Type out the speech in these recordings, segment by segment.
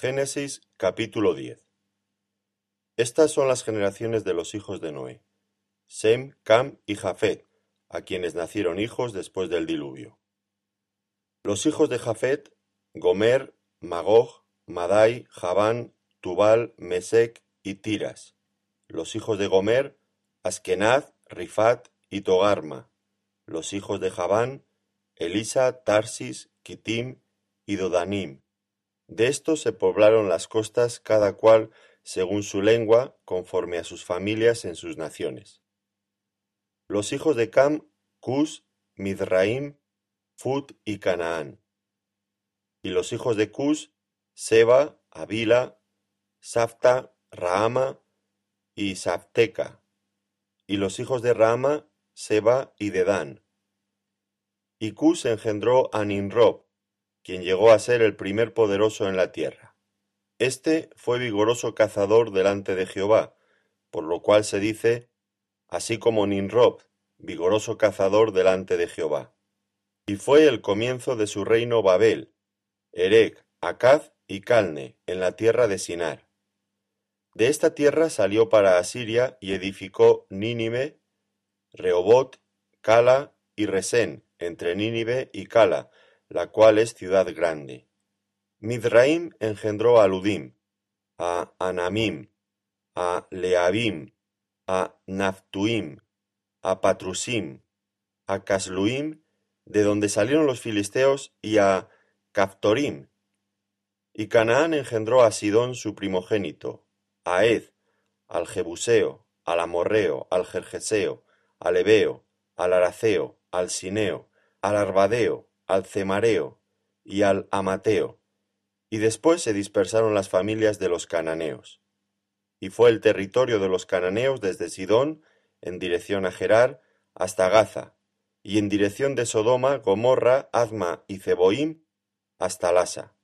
Génesis capítulo 10 Estas son las generaciones de los hijos de Noé: Sem, Cam y Jafet, a quienes nacieron hijos después del diluvio. Los hijos de Jafet: Gomer, Magog, Madai, Javán, Tubal, Mesec y Tiras. Los hijos de Gomer: Askenaz, Rifat y Togarma. Los hijos de Javán: Elisa, Tarsis, Kitim y Dodanim. De estos se poblaron las costas cada cual según su lengua, conforme a sus familias en sus naciones. Los hijos de Cam, Cus, Mizraim, Fut y Canaán. Y los hijos de Cus, Seba, Avila, Safta, Rahama y Safteca. Y los hijos de Rahama, Seba y Dedán. Y Cus engendró a Ninrob, quien llegó a ser el primer poderoso en la tierra. Este fue vigoroso cazador delante de Jehová, por lo cual se dice, así como Ninrob, vigoroso cazador delante de Jehová. Y fue el comienzo de su reino Babel, Erec, Acaz y Calne, en la tierra de Sinar. De esta tierra salió para Asiria y edificó Nínive, Rehobot, Cala y Resén, entre Nínive y Cala, la cual es ciudad grande. Mizraim engendró a Ludim, a Anamim, a Leabim, a Naftuim, a Patrusim, a Casluim, de donde salieron los filisteos, y a Caftorim. Y Canaán engendró a Sidón su primogénito, a Ed, al Jebuseo, al Amorreo, al Jerjeseo, al Ebeo, al Araceo, al Sineo, al Arbadeo, al Cemareo y al Amateo, y después se dispersaron las familias de los cananeos. Y fue el territorio de los cananeos desde Sidón, en dirección a Gerar, hasta Gaza, y en dirección de Sodoma, Gomorra, Azma y Zeboim, hasta Lasa.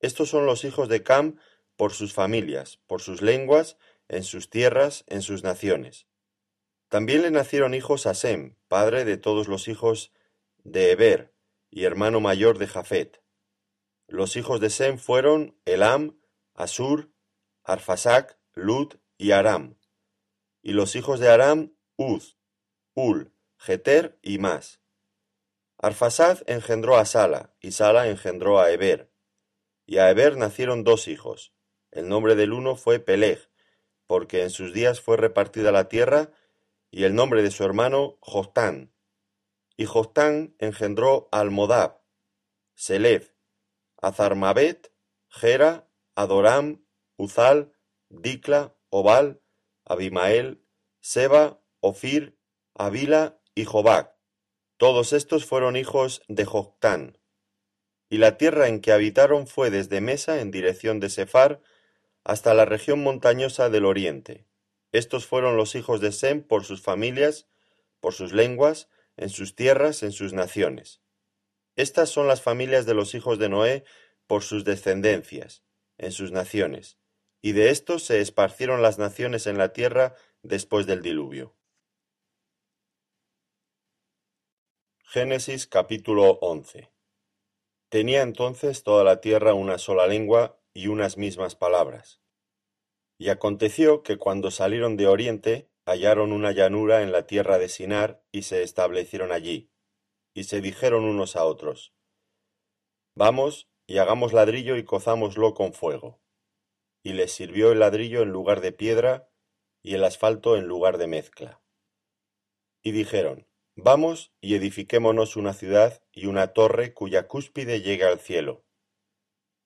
Estos son los hijos de Cam por sus familias, por sus lenguas, en sus tierras, en sus naciones. También le nacieron hijos a Sem, padre de todos los hijos de Eber, y hermano mayor de Jafet. Los hijos de Sem fueron Elam, Asur, Arfasac, Lut y Aram. Y los hijos de Aram, Uz, Ul, Geter y más. Arfasad engendró a Sala, y Sala engendró a Eber. Y a Eber nacieron dos hijos. El nombre del uno fue Peleg, porque en sus días fue repartida la tierra, y el nombre de su hermano. Y Joctán engendró a Almodab, Selef, Azarmabet, Gera, Adoram, Uzal, Dicla, Obal, Abimael, Seba, Ofir, Avila y Jobac. Todos estos fueron hijos de Joctán. Y la tierra en que habitaron fue desde Mesa en dirección de Sefar hasta la región montañosa del oriente. Estos fueron los hijos de Sem por sus familias, por sus lenguas, en sus tierras, en sus naciones. Estas son las familias de los hijos de Noé por sus descendencias, en sus naciones, y de estos se esparcieron las naciones en la tierra después del diluvio. Génesis capítulo 11 Tenía entonces toda la tierra una sola lengua y unas mismas palabras. Y aconteció que cuando salieron de oriente, hallaron una llanura en la tierra de Sinar y se establecieron allí, y se dijeron unos a otros, Vamos y hagamos ladrillo y cozámoslo con fuego. Y les sirvió el ladrillo en lugar de piedra y el asfalto en lugar de mezcla. Y dijeron, Vamos y edifiquémonos una ciudad y una torre cuya cúspide llegue al cielo.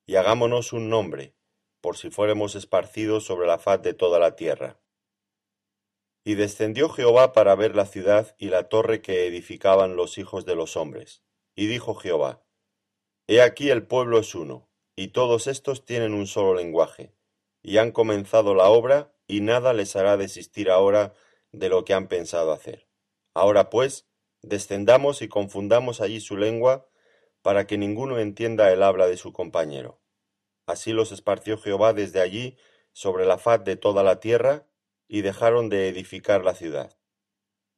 Y hagámonos un nombre, por si fuéramos esparcidos sobre la faz de toda la tierra. Y descendió Jehová para ver la ciudad y la torre que edificaban los hijos de los hombres. Y dijo Jehová, He aquí el pueblo es uno, y todos estos tienen un solo lenguaje, y han comenzado la obra, y nada les hará desistir ahora de lo que han pensado hacer. Ahora pues, descendamos y confundamos allí su lengua, para que ninguno entienda el habla de su compañero. Así los esparció Jehová desde allí sobre la faz de toda la tierra, y dejaron de edificar la ciudad.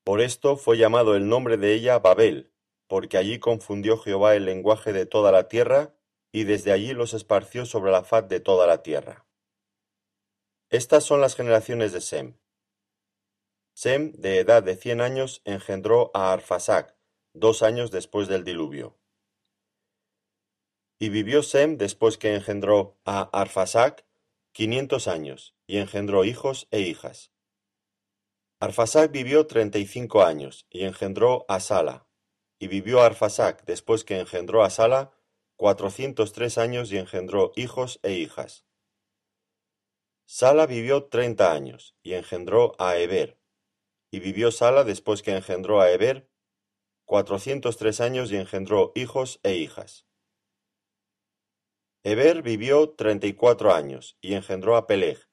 Por esto fue llamado el nombre de ella Babel, porque allí confundió Jehová el lenguaje de toda la tierra, y desde allí los esparció sobre la faz de toda la tierra. Estas son las generaciones de Sem. Sem, de edad de cien años, engendró a Arfasac, dos años después del diluvio. Y vivió Sem después que engendró a Arfasac quinientos años, y engendró hijos e hijas. Arfasac vivió treinta y cinco años, y engendró a Sala. Y vivió Arfasac después que engendró a Sala cuatrocientos tres años y engendró hijos e hijas. Sala vivió treinta años, y engendró a Eber. Y vivió Sala después que engendró a Eber cuatrocientos tres años y engendró hijos e hijas. Eber vivió treinta y cuatro años, y engendró a Peleg.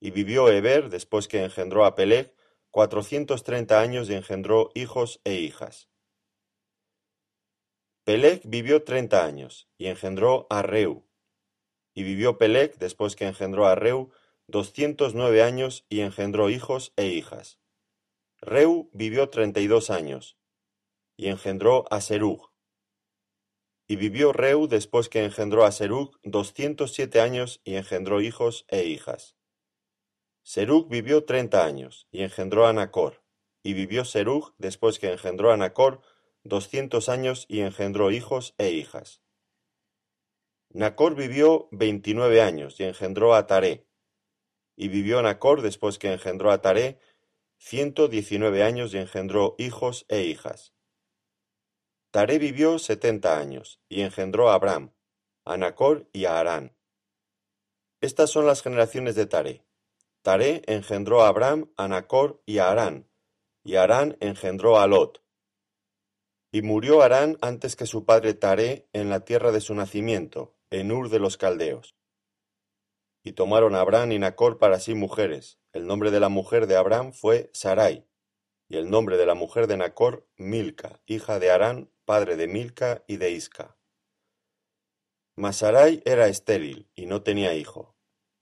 Y vivió Eber, después que engendró a Peleg, cuatrocientos treinta años y engendró hijos e hijas. Peleg vivió treinta años, y engendró a Reu. Y vivió Peleg, después que engendró a Reu, doscientos nueve años, y engendró hijos e hijas. Reu vivió treinta y dos años, y engendró a Serug. Y vivió Reu después que engendró a Serug doscientos siete años y engendró hijos e hijas. Serug vivió treinta años y engendró a Nacor. Y vivió Serug después que engendró a Nacor doscientos años y engendró hijos e hijas. Nacor vivió veintinueve años y engendró a Taré. Y vivió Nacor después que engendró a Taré ciento diecinueve años y engendró hijos e hijas. Taré vivió setenta años, y engendró a Abram, a Nacor y a Harán. Estas son las generaciones de Taré. Taré engendró a Abram, a Nacor y a Harán, y Harán engendró a Lot. Y murió Harán antes que su padre Taré en la tierra de su nacimiento, en Ur de los Caldeos. Y tomaron a Abram y Nacor para sí mujeres. El nombre de la mujer de Abram fue Sarai, y el nombre de la mujer de Nacor, Milca, hija de Harán, padre de Milca y de Isca. Masarai era estéril y no tenía hijo.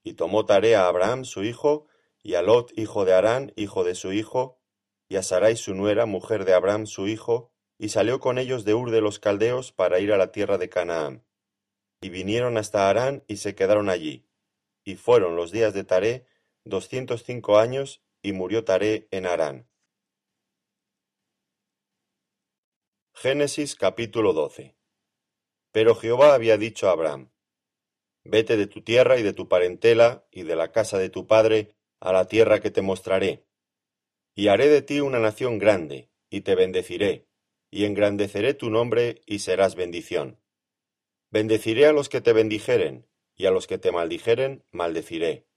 Y tomó tarea a Abraham su hijo, y a Lot hijo de Arán, hijo de su hijo, y a Sarai su nuera, mujer de Abraham su hijo, y salió con ellos de Ur de los Caldeos para ir a la tierra de Canaán. Y vinieron hasta Arán y se quedaron allí. Y fueron los días de Taré doscientos cinco años, y murió Taré en Arán. Génesis capítulo 12 Pero Jehová había dicho a Abraham, Vete de tu tierra y de tu parentela y de la casa de tu padre a la tierra que te mostraré. Y haré de ti una nación grande, y te bendeciré, y engrandeceré tu nombre y serás bendición. Bendeciré a los que te bendijeren, y a los que te maldijeren maldeciré,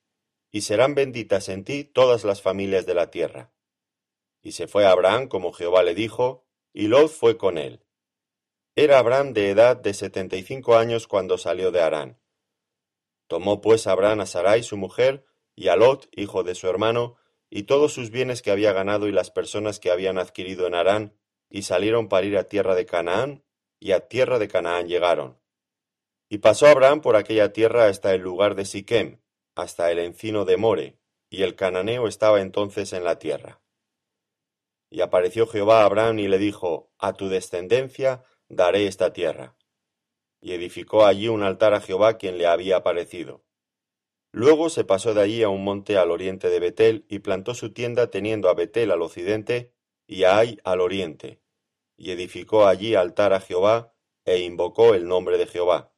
y serán benditas en ti todas las familias de la tierra. Y se fue Abraham como Jehová le dijo, y Lot fue con él. Era Abraham de edad de setenta y cinco años cuando salió de Harán. Tomó pues Abraham a Sarai su mujer, y a Lot, hijo de su hermano, y todos sus bienes que había ganado y las personas que habían adquirido en Harán, y salieron para ir a tierra de Canaán, y a tierra de Canaán llegaron. Y pasó Abraham por aquella tierra hasta el lugar de Siquem, hasta el encino de More, y el cananeo estaba entonces en la tierra. Y apareció Jehová a Abraham y le dijo, A tu descendencia daré esta tierra. Y edificó allí un altar a Jehová quien le había aparecido. Luego se pasó de allí a un monte al oriente de Betel y plantó su tienda teniendo a Betel al occidente y a Ai al oriente. Y edificó allí altar a Jehová e invocó el nombre de Jehová.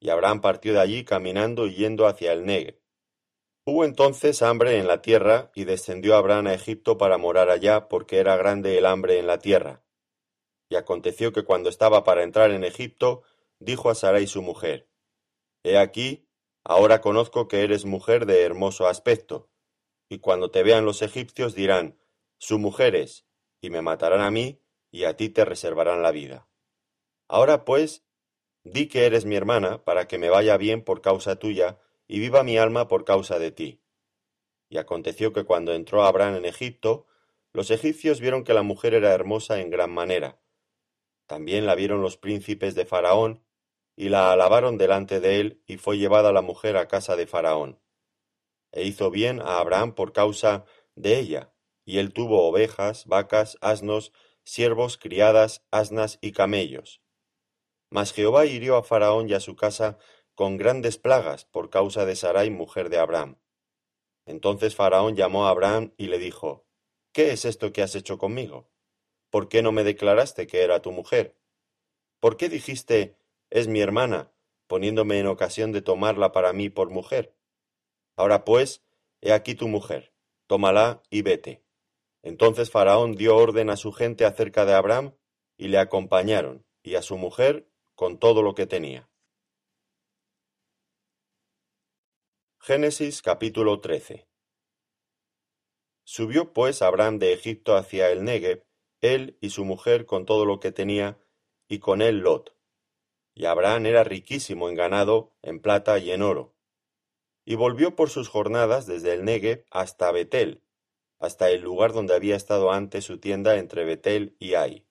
Y Abraham partió de allí caminando y yendo hacia el Neg, Hubo entonces hambre en la tierra, y descendió Abraham a Egipto para morar allá, porque era grande el hambre en la tierra. Y aconteció que cuando estaba para entrar en Egipto, dijo a Sarai su mujer, He aquí, ahora conozco que eres mujer de hermoso aspecto, y cuando te vean los egipcios dirán, Su mujer es, y me matarán a mí, y a ti te reservarán la vida. Ahora pues, di que eres mi hermana, para que me vaya bien por causa tuya, y viva mi alma por causa de ti. Y aconteció que cuando entró Abraham en Egipto, los egipcios vieron que la mujer era hermosa en gran manera. También la vieron los príncipes de Faraón, y la alabaron delante de él, y fue llevada la mujer a casa de Faraón. E hizo bien a Abraham por causa de ella, y él tuvo ovejas, vacas, asnos, siervos, criadas, asnas y camellos. Mas Jehová hirió a Faraón y a su casa con grandes plagas por causa de Sarai, mujer de Abraham. Entonces Faraón llamó a Abraham y le dijo, ¿Qué es esto que has hecho conmigo? ¿Por qué no me declaraste que era tu mujer? ¿Por qué dijiste, es mi hermana, poniéndome en ocasión de tomarla para mí por mujer? Ahora pues, he aquí tu mujer, tómala y vete. Entonces Faraón dio orden a su gente acerca de Abraham, y le acompañaron, y a su mujer con todo lo que tenía. Génesis capítulo 13 Subió pues Abraham de Egipto hacia el Negev, él y su mujer con todo lo que tenía, y con él Lot. Y Abraham era riquísimo en ganado, en plata y en oro. Y volvió por sus jornadas desde el Negev hasta Betel, hasta el lugar donde había estado antes su tienda entre Betel y Ai,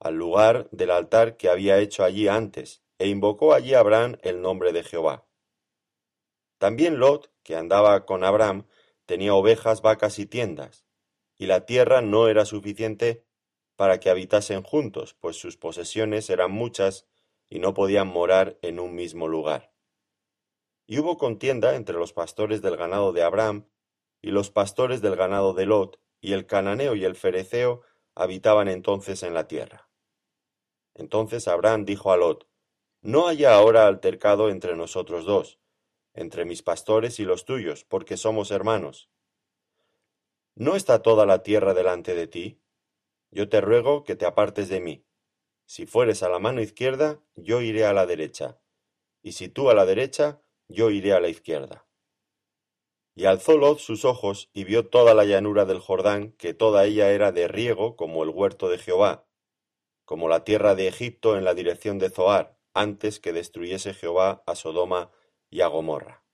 al lugar del altar que había hecho allí antes, e invocó allí Abraham el nombre de Jehová. También Lot, que andaba con Abraham, tenía ovejas, vacas y tiendas, y la tierra no era suficiente para que habitasen juntos, pues sus posesiones eran muchas y no podían morar en un mismo lugar. Y hubo contienda entre los pastores del ganado de Abraham y los pastores del ganado de Lot, y el cananeo y el fereceo habitaban entonces en la tierra. Entonces Abraham dijo a Lot, No haya ahora altercado entre nosotros dos, entre mis pastores y los tuyos, porque somos hermanos. ¿No está toda la tierra delante de ti? Yo te ruego que te apartes de mí. Si fueres a la mano izquierda, yo iré a la derecha, y si tú a la derecha, yo iré a la izquierda. Y alzó Lot sus ojos y vio toda la llanura del Jordán, que toda ella era de riego como el huerto de Jehová, como la tierra de Egipto en la dirección de Zoar, antes que destruyese Jehová a Sodoma y a Gomorra.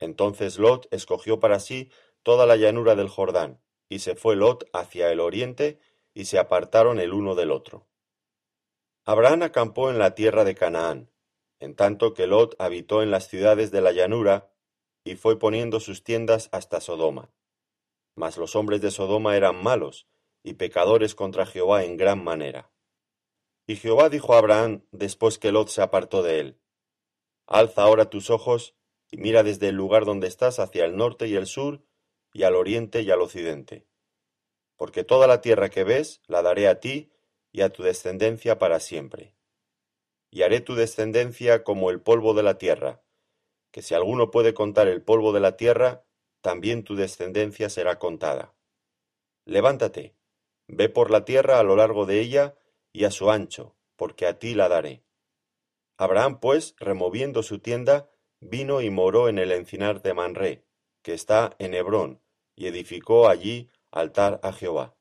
Entonces Lot escogió para sí toda la llanura del Jordán, y se fue Lot hacia el oriente, y se apartaron el uno del otro. Abraham acampó en la tierra de Canaán, en tanto que Lot habitó en las ciudades de la llanura, y fue poniendo sus tiendas hasta Sodoma. Mas los hombres de Sodoma eran malos, y pecadores contra Jehová en gran manera. Y Jehová dijo a Abraham después que Lot se apartó de él, Alza ahora tus ojos, y mira desde el lugar donde estás hacia el norte y el sur, y al oriente y al occidente. Porque toda la tierra que ves la daré a ti y a tu descendencia para siempre. Y haré tu descendencia como el polvo de la tierra, que si alguno puede contar el polvo de la tierra, también tu descendencia será contada. Levántate, ve por la tierra a lo largo de ella y a su ancho, porque a ti la daré. Abraham, pues, removiendo su tienda, vino y moró en el encinar de Manré, que está en Hebrón, y edificó allí altar a Jehová.